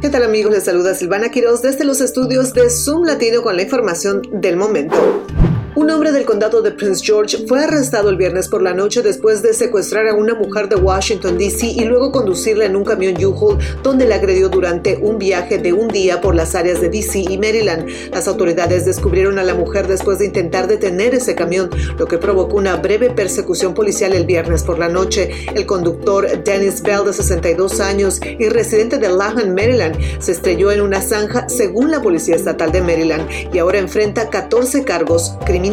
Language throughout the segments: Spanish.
¿Qué tal amigos? Les saluda Silvana Quiroz desde los estudios de Zoom Latino con la información del momento. Un hombre del condado de Prince George fue arrestado el viernes por la noche después de secuestrar a una mujer de Washington, D.C. y luego conducirla en un camión U-Haul donde la agredió durante un viaje de un día por las áreas de D.C. y Maryland. Las autoridades descubrieron a la mujer después de intentar detener ese camión, lo que provocó una breve persecución policial el viernes por la noche. El conductor Dennis Bell, de 62 años y residente de Lahan, Maryland, se estrelló en una zanja según la Policía Estatal de Maryland y ahora enfrenta 14 cargos criminales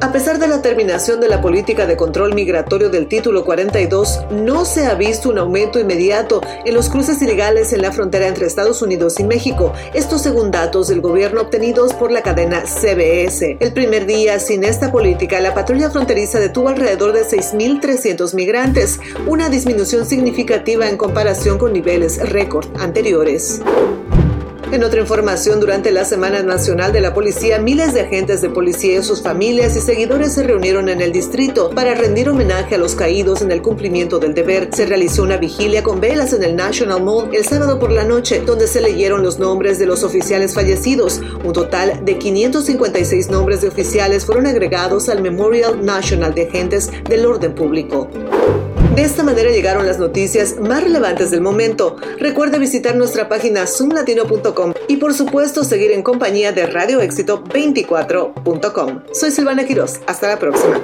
a pesar de la terminación de la política de control migratorio del título 42, no se ha visto un aumento inmediato en los cruces ilegales en la frontera entre Estados Unidos y México. Esto según datos del gobierno obtenidos por la cadena CBS. El primer día sin esta política, la patrulla fronteriza detuvo alrededor de 6.300 migrantes, una disminución significativa en comparación con niveles récord anteriores. En otra información, durante la Semana Nacional de la Policía, miles de agentes de policía y sus familias y seguidores se reunieron en el distrito para rendir homenaje a los caídos en el cumplimiento del deber. Se realizó una vigilia con velas en el National Mall el sábado por la noche, donde se leyeron los nombres de los oficiales fallecidos. Un total de 556 nombres de oficiales fueron agregados al Memorial National de Agentes del Orden Público. De esta manera llegaron las noticias más relevantes del momento. Recuerde visitar nuestra página zoomlatino.com y por supuesto seguir en compañía de Radio Éxito 24.com. Soy Silvana Quiroz. Hasta la próxima.